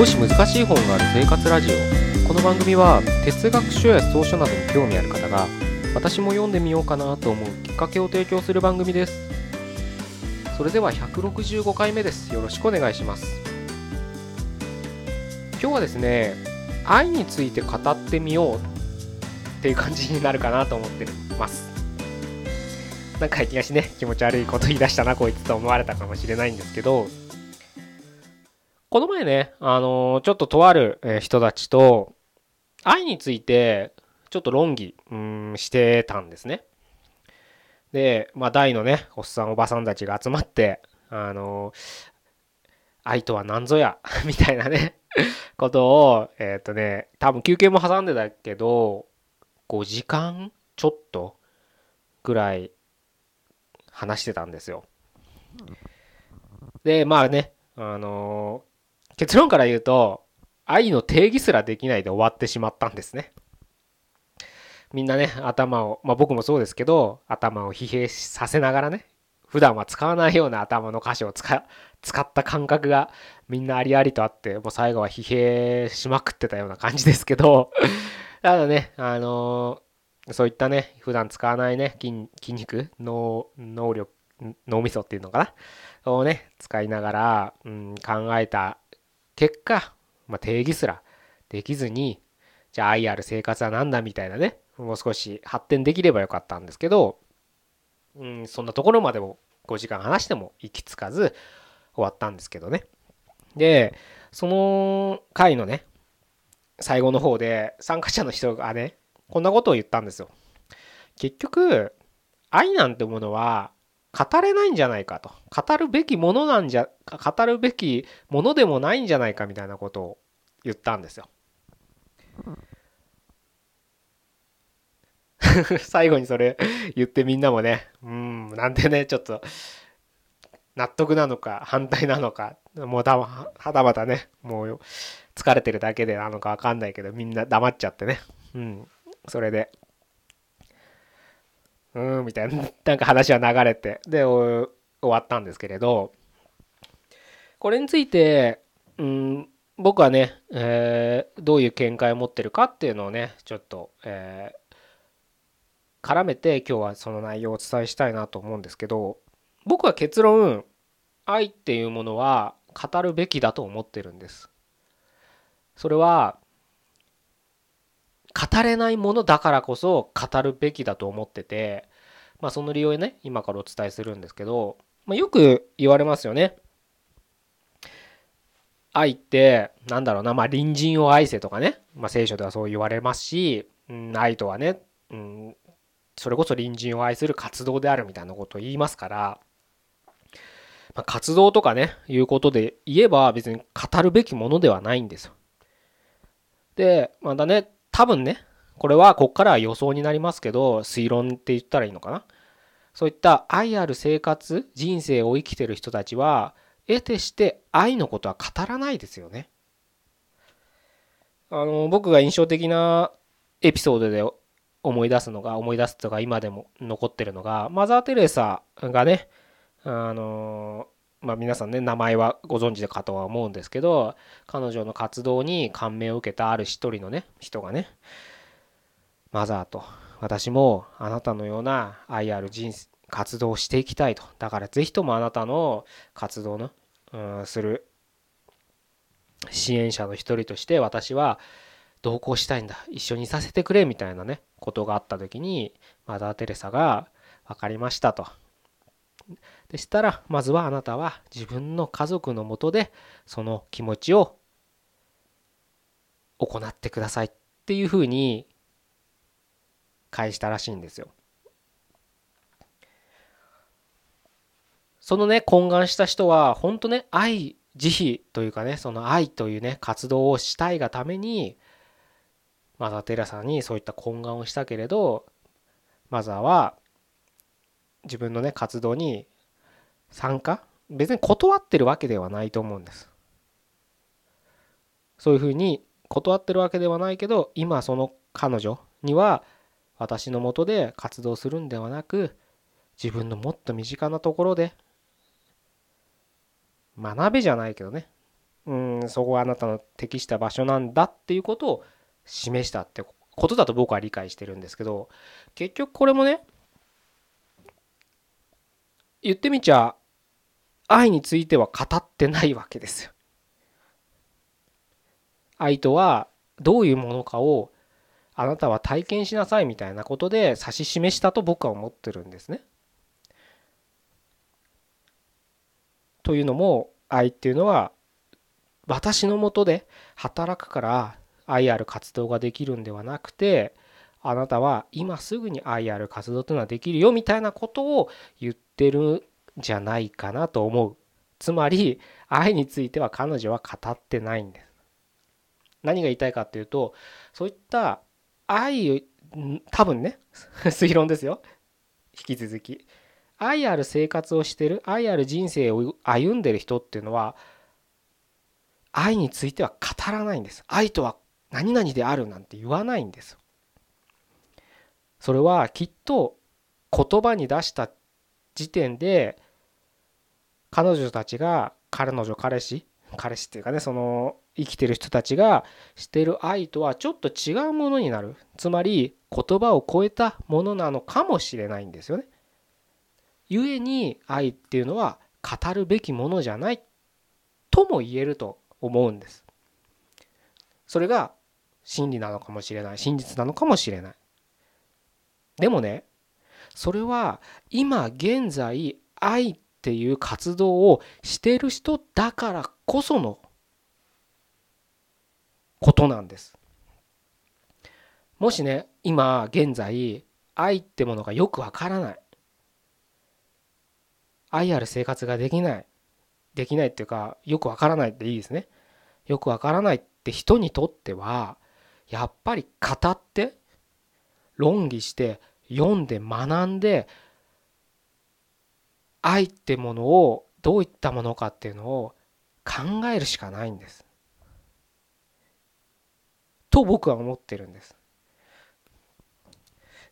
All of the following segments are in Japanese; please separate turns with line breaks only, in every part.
少し難しい本がある生活ラジオ。この番組は哲学書や草書などに興味ある方が私も読んでみようかなと思うきっかけを提供する番組です。それでは165回目です。よろしくお願いします。今日はですね愛について語ってみようっていう感じになるかなと思ってます。なんかいきなしね気持ち悪いこと言い出したなこいつと思われたかもしれないんですけどこの前ね、あの、ちょっととある人たちと、愛について、ちょっと論議、してたんですね。で、まあ、大のね、おっさんおばさんたちが集まって、あの、愛とは何ぞや みたいなねことを、えっ、ー、とね、多分休憩も挟んでたけど、5時間ちょっとぐらい話してたんですよ。で、まあね、あの結論から言うと、愛の定義すらできないで終わってしまったんですね。みんなね、頭を、まあ僕もそうですけど、頭を疲弊させながらね、普段は使わないような頭の箇所を使使った感覚がみんなありありとあって、もう最後は疲弊しまくってたような感じですけど、ただね、あのー、そういったね、普段使わないね、筋筋肉、脳、能力、脳みそっていうのかな？をね、使いながら、うん、考えた結果、まあ、定義すらできずに、じゃあ愛ある生活は何だみたいなね、もう少し発展できればよかったんですけど、うん、そんなところまでも5時間話しても行き着かず終わったんですけどね。で、その回のね、最後の方で参加者の人がね、こんなことを言ったんですよ。結局、愛なんてものは語れないんじゃないかと。語るべきものなんじゃ語るべきものでもないんじゃないかみたいなことを言ったんですよ。最後にそれ言ってみんなもねうんなんてねちょっと納得なのか反対なのかもうたはたまたねもう疲れてるだけでなのか分かんないけどみんな黙っちゃってね。うん。それでうん、みたいな、なんか話は流れて、で、終わったんですけれど、これについて、うん、僕はね、えー、どういう見解を持ってるかっていうのをね、ちょっと、えー、絡めて今日はその内容をお伝えしたいなと思うんですけど、僕は結論、愛っていうものは語るべきだと思ってるんです。それは、語れないものだからこそ語るべきだと思ってて、まあその理由をね、今からお伝えするんですけど、まあ、よく言われますよね。愛って、なんだろうな、まあ隣人を愛せとかね、まあ聖書ではそう言われますし、うん、愛とはね、うん、それこそ隣人を愛する活動であるみたいなことを言いますから、まあ、活動とかね、いうことで言えば別に語るべきものではないんですよ。で、またね、多分ね、これはこっからは予想になりますけど、推論って言ったらいいのかな？そういった愛ある生活、人生を生きてる人たちは、得てして愛のことは語らないですよね。あの、僕が印象的なエピソードで思い出すのが、思い出すとか今でも残ってるのが、マザー・テレサがね、あの、まあ皆さんね、名前はご存知かとは思うんですけど、彼女の活動に感銘を受けたある一人のね、人がね、マザーと、私もあなたのような愛ある人活動をしていきたいと。だからぜひともあなたの活動の、うん、する支援者の一人として私は同行したいんだ。一緒にさせてくれみたいなね、ことがあった時に、マザー・テレサが分かりましたと。でしたらまずはあなたは自分の家族のもとでその気持ちを行ってくださいっていうふうに返したらしいんですよ。そのね懇願した人は本当ね愛慈悲というかねその愛というね活動をしたいがためにマザー・テレサにそういった懇願をしたけれどマザーは自分のね活動に参加？別に断ってるわけではないと思うんです。そういうふうに断ってるわけではないけど今その彼女には私のもとで活動するんではなく自分のもっと身近なところで学べじゃないけどねうんそこはあなたの適した場所なんだっていうことを示したってことだと僕は理解してるんですけど結局これもね言ってみちゃ愛については語ってないわけですよ。愛とはどういうものかをあなたは体験しなさいみたいなことで指し示したと僕は思ってるんですね。というのも愛っていうのは私のもとで働くから愛ある活動ができるんではなくてあなたは今すぐに愛ある活動というのはできるよみたいなことを言ってるんじゃないかなと思う。つまり愛については彼女は語ってないんです。何が言いたいかっていうとそういった愛多分ね 推論ですよ。引き続き。愛ある生活をしてる愛ある人生を歩んでる人っていうのは愛については語らないんです。愛とは何々であるなんて言わないんです。それはきっと言葉に出した時点で彼女たちが彼女彼氏彼氏っていうかねその生きてる人たちがしてる愛とはちょっと違うものになるつまり言葉を超えたものなのかもしれないんですよね。故に愛っていうのは語るべきものじゃないとも言えると思うんです。それが真理なのかもしれない真実なのかもしれない。でもねそれは今現在愛っていう活動をしてる人だからこそのことなんです。もしね今現在愛ってものがよくわからない。愛ある生活ができない。できないっていうかよくわからないっていいですね。よくわからないって人にとってはやっぱり語って論議して読んで学んで愛ってものをどういったものかっていうのを考えるしかないんです。と僕は思ってるんです。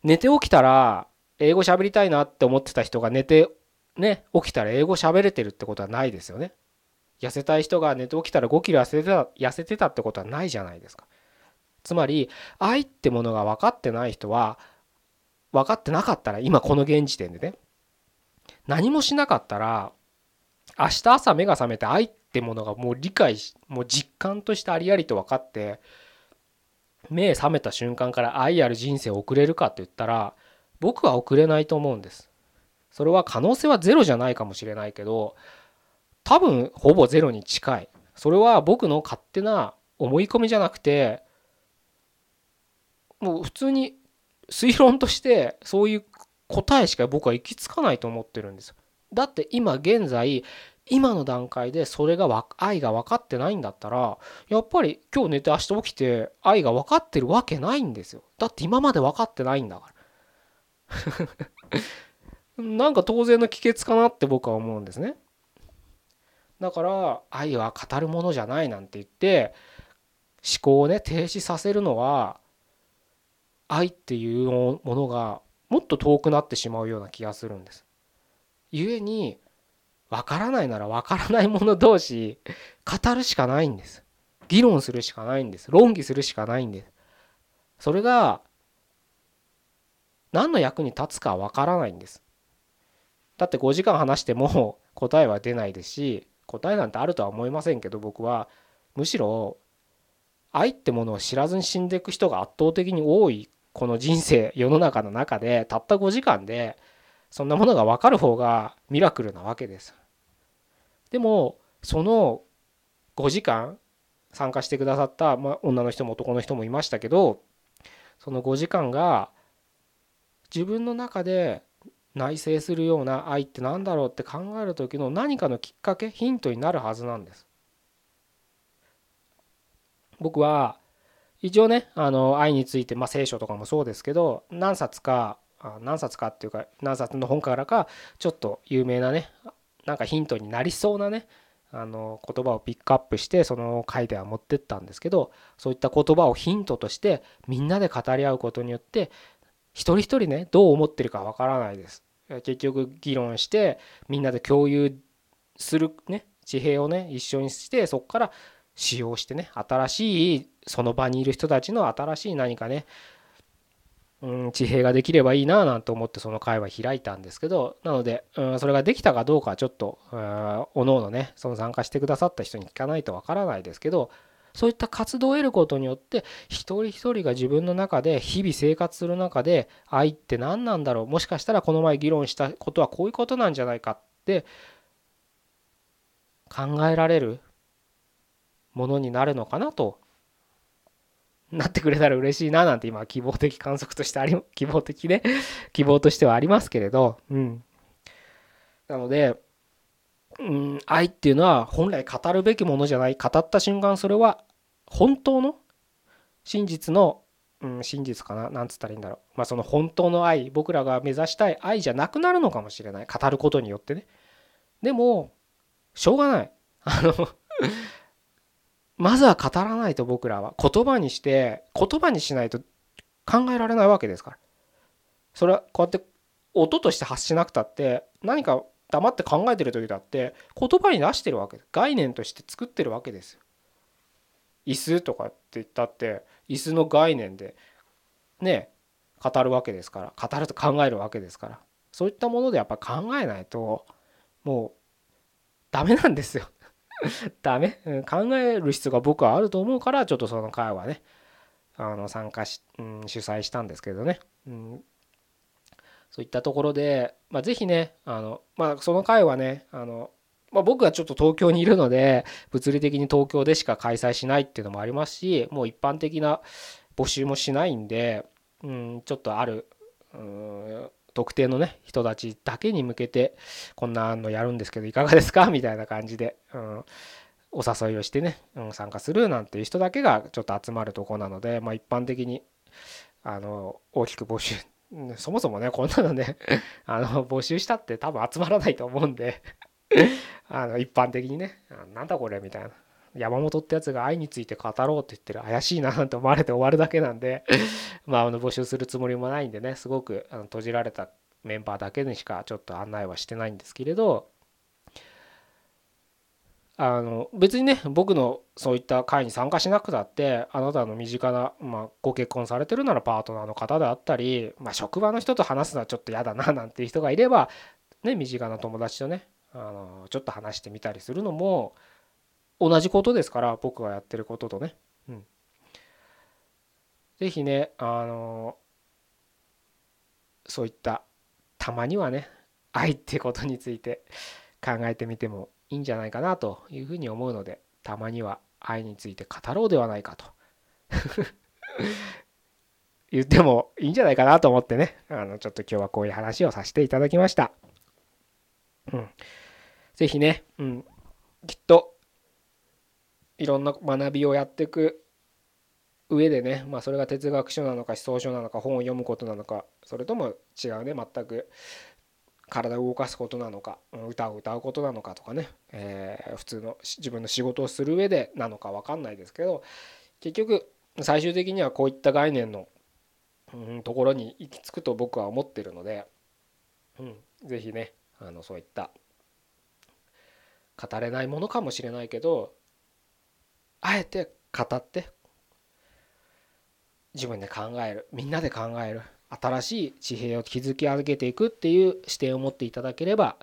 寝て起きたら英語喋りたいなって思ってた人が寝てね起きたら英語喋れてるってことはないですよね。痩せたい人が寝て起きたら5キロ痩せてた痩せてたってことはないじゃないですか。つまり愛ってものが分かってない人は分かってなかったら今この現時点でね何もしなかったら明日朝目が覚めて愛ってものがもう理解しもう実感としてありありと分かって目覚めた瞬間から愛ある人生を送れるかって言ったら僕は送れないと思うんです。それは可能性はゼロじゃないかもしれないけど多分ほぼゼロに近い。それは僕の勝手な思い込みじゃなくてもう普通に推論としてそういう答えしか僕は行き着かないと思ってるんですだって今現在今の段階でそれが愛が分かってないんだったらやっぱり今日寝て明日起きて愛が分かってるわけないんですよ。だって今まで分かってないんだから。なんか当然の帰結かなって僕は思うんですね。だから愛は語るものじゃないなんて言って思考をね停止させるのは愛っていうものがもっと遠くなってしまうような気がするんです。故に分からないなら分からない者同士語るしかないんです。議論するしかないんです。論議するしかないんです。それが何の役に立つか分からないんです。だって5時間話しても答えは出ないですし答えなんてあるとは思いませんけど僕はむしろ愛ってものを知らずに死んでいく人が圧倒的に多いこの人生世の中の中でたった5時間でそんなものが分かる方がミラクルなわけです。でもその5時間参加してくださった、まあ、女の人も男の人もいましたけどその5時間が自分の中で内省するような愛って何だろうって考える時の何かのきっかけヒントになるはずなんです。僕は一応ねあの愛について、まあ、聖書とかもそうですけど何冊か何冊かっていうか何冊の本からかちょっと有名なねなんかヒントになりそうなねあの言葉をピックアップしてその回では持ってったんですけどそういった言葉をヒントとしてみんなで語り合うことによって一人一人ねどう思ってるかわからないです。結局議論してみんなで共有するね地平をね一緒にしてそこから使用してね新しいその場にいる人たちの新しい何かねうん地平ができればいいななんて思ってその会は開いたんですけどなので、うん、それができたかどうかはちょっとおのおのねその参加してくださった人に聞かないとわからないですけどそういった活動を得ることによって一人一人が自分の中で日々生活する中で愛って何なんだろうもしかしたらこの前議論したことはこういうことなんじゃないかって考えられるものになるのかなとなってくれたら嬉しいななんて今希望的観測としてあり 希望的ね 希望としてはありますけれどうん。なのでうん愛っていうのは本来語るべきものじゃない語った瞬間それは本当の真実の、うん、真実かななんつったらいいんだろう。まあその本当の愛僕らが目指したい愛じゃなくなるのかもしれない。語ることによってね。でもしょうがない。あのまずは語らないと僕らは。言葉にして言葉にしないと考えられないわけですから。それはこうやって音として発しなくたって何か黙って考えてる時だって言葉に出してるわけ概念として作ってるわけですよ。椅子とかって言ったって椅子の概念でね語るわけですから。語ると考えるわけですから。そういったものでやっぱ考えないともうダメなんですよ。ダメ、うん、考える必要が僕はあると思うからちょっとその会はね。あの参加し、うん、主催したんですけどね、うん、そういったところで、まあ、ぜひねあの、まあ、その会はねあの、まあ、僕がちょっと東京にいるので物理的に東京でしか開催しないっていうのもありますしもう一般的な募集もしないんで、うん、ちょっとある、うん、特定のね人たちだけに向けてこんなのやるんですけどいかがですか？みたいな感じで、うん、お誘いをしてね、うん、参加するなんていう人だけがちょっと集まるとこなので、まあ、一般的にあの大きく募集 そもそもねこんなのね あの募集したって多分集まらないと思うんで あの一般的にねなんだこれみたいな。山本ってやつが愛について語ろうって言ってる怪しいななんて思われて終わるだけなんで まああの募集するつもりもないんでねすごくあの閉じられたメンバーだけにしかちょっと案内はしてないんですけれどあの別にね僕のそういった会に参加しなくたってあなたの身近な、まあ、ご結婚されてるならパートナーの方であったり、まあ、職場の人と話すのはちょっと嫌だななんていう人がいれば、ね、身近な友達とねあのちょっと話してみたりするのも同じことですから僕がやってることとね。うん。是非ねあのそういったたまにはね愛ってことについて考えてみてもいいんじゃないかなというふうに思うのでたまには愛について語ろうではないかと 言ってもいいんじゃないかなと思ってねあのちょっと今日はこういう話をさせていただきました。うん。是非ね、うん、きっといろんな学びをやっていく上でね、まあ、それが哲学書なのか思想書なのか本を読むことなのかそれとも違うね全く体を動かすことなのか歌を歌うことなのかとかね、えー、普通の自分の仕事をする上でなのか分かんないですけど結局最終的にはこういった概念の、ところに行き着くと僕は思ってるので、うん、是非ねあのそういった語れないものかもしれないけどあえて語って自分で考えるみんなで考える新しい地平を築き上げていくっていう視点を持っていただければ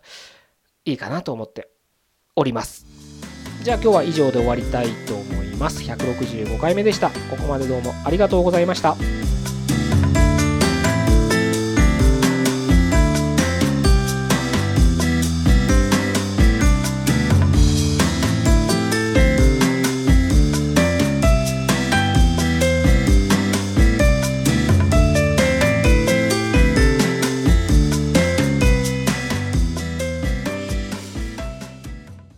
いいかなと思っております。じゃあ今日は以上で終わりたいと思います。165回目でした。ここまでどうもありがとうございました。